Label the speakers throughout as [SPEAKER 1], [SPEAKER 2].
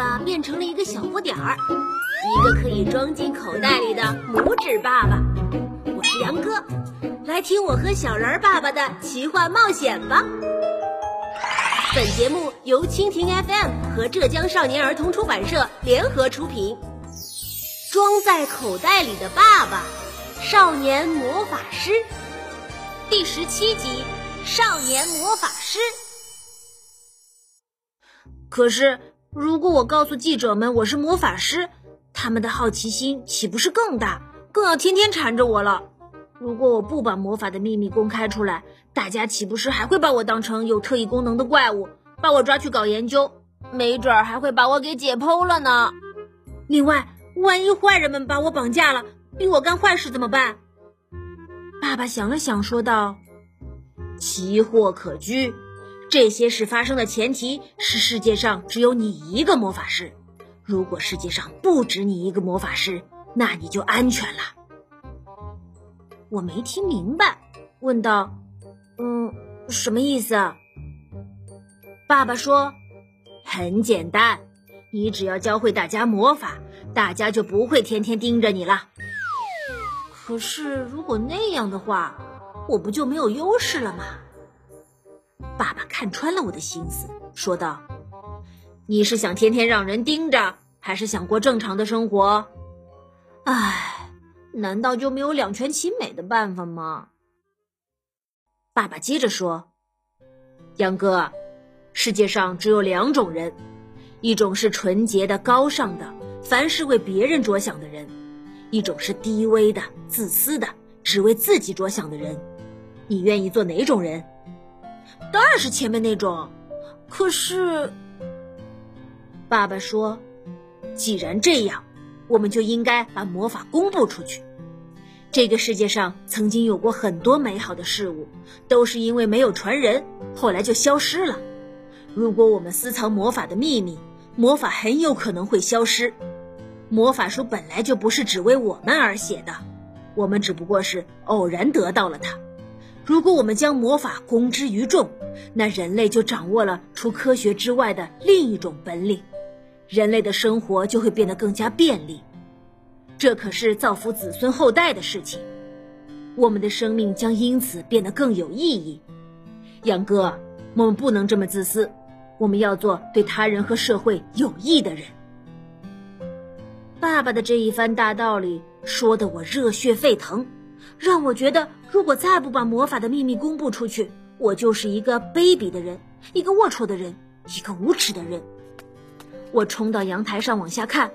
[SPEAKER 1] 爸变成了一个小不点儿，一个可以装进口袋里的拇指爸爸。我是杨哥，来听我和小人爸爸的奇幻冒险吧。本节目由蜻蜓 FM 和浙江少年儿童出版社联合出品。装在口袋里的爸爸，少年魔法师，第十七集：少年魔法师。
[SPEAKER 2] 可是，如果我告诉记者们我是魔法师，他们的好奇心岂不是更大，更要天天缠着我了？如果我不把魔法的秘密公开出来，大家岂不是还会把我当成有特异功能的怪物，把我抓去搞研究？没准儿还会把我给解剖了呢。另外，万一坏人们把我绑架了，逼我干坏事怎么办？爸爸想了想，说道：“奇货可居，这些事发生的前提是世界上只有你一个魔法师。如果世界上不止你一个魔法师，那你就安全了。”我没听明白，问道：“嗯，什么意思？”爸爸说：“很简单，你只要教会大家魔法。”大家就不会天天盯着你了。可是，如果那样的话，我不就没有优势了吗？爸爸看穿了我的心思，说道：“你是想天天让人盯着，还是想过正常的生活？”唉，难道就没有两全其美的办法吗？爸爸接着说：“杨哥，世界上只有两种人，一种是纯洁的、高尚的。”凡是为别人着想的人，一种是低微的、自私的，只为自己着想的人。你愿意做哪种人？当然是前面那种。可是，爸爸说，既然这样，我们就应该把魔法公布出去。这个世界上曾经有过很多美好的事物，都是因为没有传人，后来就消失了。如果我们私藏魔法的秘密，魔法很有可能会消失。魔法书本来就不是只为我们而写的，我们只不过是偶然得到了它。如果我们将魔法公之于众，那人类就掌握了除科学之外的另一种本领，人类的生活就会变得更加便利。这可是造福子孙后代的事情，我们的生命将因此变得更有意义。杨哥，我们不能这么自私，我们要做对他人和社会有益的人。爸爸的这一番大道理说得我热血沸腾，让我觉得如果再不把魔法的秘密公布出去，我就是一个卑鄙的人，一个龌龊的人，一个无耻的人。我冲到阳台上往下看，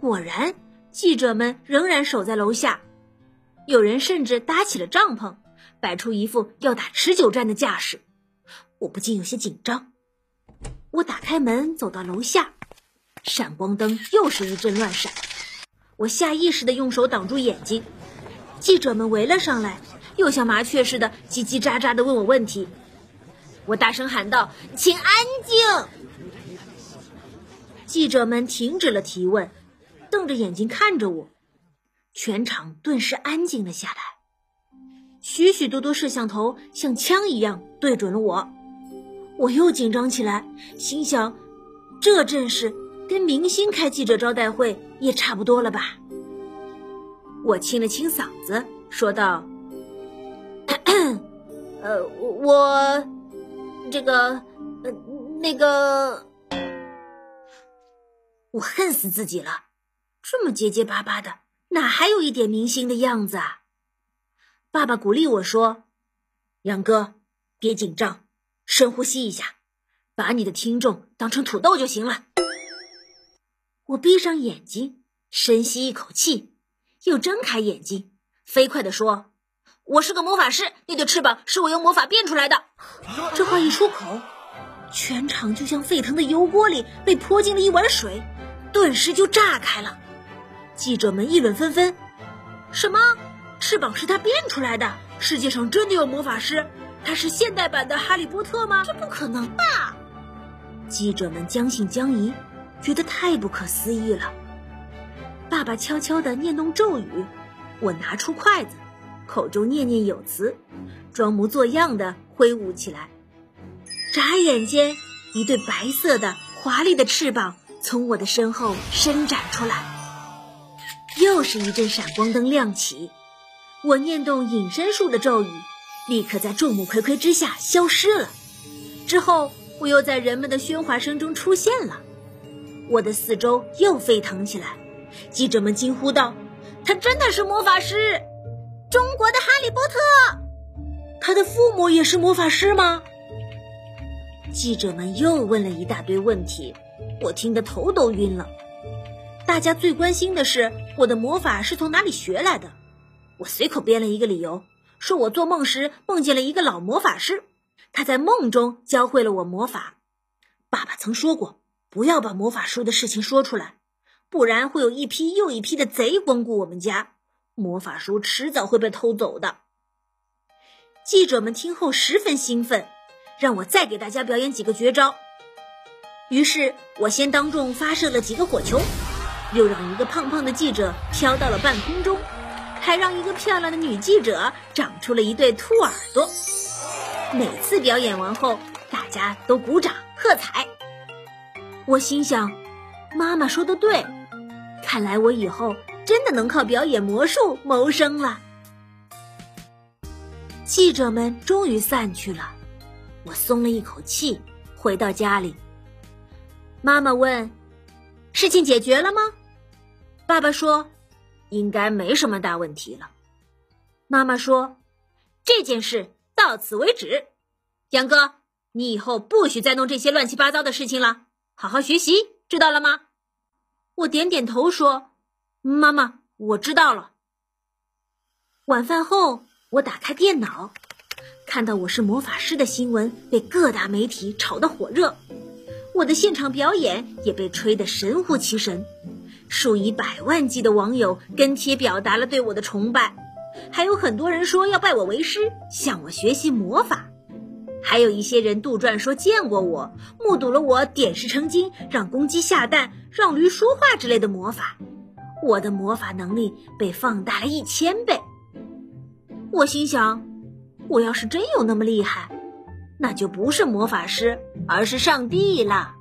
[SPEAKER 2] 果然记者们仍然守在楼下，有人甚至搭起了帐篷，摆出一副要打持久战的架势。我不禁有些紧张。我打开门走到楼下。闪光灯又是一阵乱闪，我下意识地用手挡住眼睛。记者们围了上来，又像麻雀似的叽叽喳喳的问我问题。我大声喊道：“请安静！”记者们停止了提问，瞪着眼睛看着我。全场顿时安静了下来，许许多多摄像头像枪一样对准了我。我又紧张起来，心想：这阵势。跟明星开记者招待会也差不多了吧？我清了清嗓子，说道：“呃，我这个，呃，那个，我恨死自己了，这么结结巴巴的，哪还有一点明星的样子啊？”爸爸鼓励我说：“杨哥，别紧张，深呼吸一下，把你的听众当成土豆就行了。”我闭上眼睛，深吸一口气，又睁开眼睛，飞快地说：“我是个魔法师，那对翅膀是我用魔法变出来的。”这话一出口，全场就像沸腾的油锅里被泼进了一碗水，顿时就炸开了。记者们议论纷纷：“什么？翅膀是他变出来的？世界上真的有魔法师？他是现代版的哈利波特吗？这不可能吧！”记者们将信将疑。觉得太不可思议了。爸爸悄悄地念动咒语，我拿出筷子，口中念念有词，装模作样的挥舞起来。眨眼间，一对白色的华丽的翅膀从我的身后伸展出来。又是一阵闪光灯亮起，我念动隐身术的咒语，立刻在众目睽睽之下消失了。之后，我又在人们的喧哗声中出现了。我的四周又沸腾起来，记者们惊呼道：“他真的是魔法师！
[SPEAKER 1] 中国的哈利波特！
[SPEAKER 2] 他的父母也是魔法师吗？”记者们又问了一大堆问题，我听得头都晕了。大家最关心的是我的魔法是从哪里学来的。我随口编了一个理由，说我做梦时梦见了一个老魔法师，他在梦中教会了我魔法。爸爸曾说过。不要把魔法书的事情说出来，不然会有一批又一批的贼光顾我们家，魔法书迟早会被偷走的。记者们听后十分兴奋，让我再给大家表演几个绝招。于是我先当众发射了几个火球，又让一个胖胖的记者飘到了半空中，还让一个漂亮的女记者长出了一对兔耳朵。每次表演完后，大家都鼓掌喝彩。我心想，妈妈说的对，看来我以后真的能靠表演魔术谋生了。记者们终于散去了，我松了一口气，回到家里。妈妈问：“事情解决了吗？”爸爸说：“应该没什么大问题了。”妈妈说：“这件事到此为止，杨哥，你以后不许再弄这些乱七八糟的事情了。”好好学习，知道了吗？我点点头说：“妈妈，我知道了。”晚饭后，我打开电脑，看到我是魔法师的新闻被各大媒体炒得火热，我的现场表演也被吹得神乎其神，数以百万计的网友跟帖表达了对我的崇拜，还有很多人说要拜我为师，向我学习魔法。还有一些人杜撰说见过我，目睹了我点石成金、让公鸡下蛋、让驴说话之类的魔法。我的魔法能力被放大了一千倍。我心想，我要是真有那么厉害，那就不是魔法师，而是上帝了。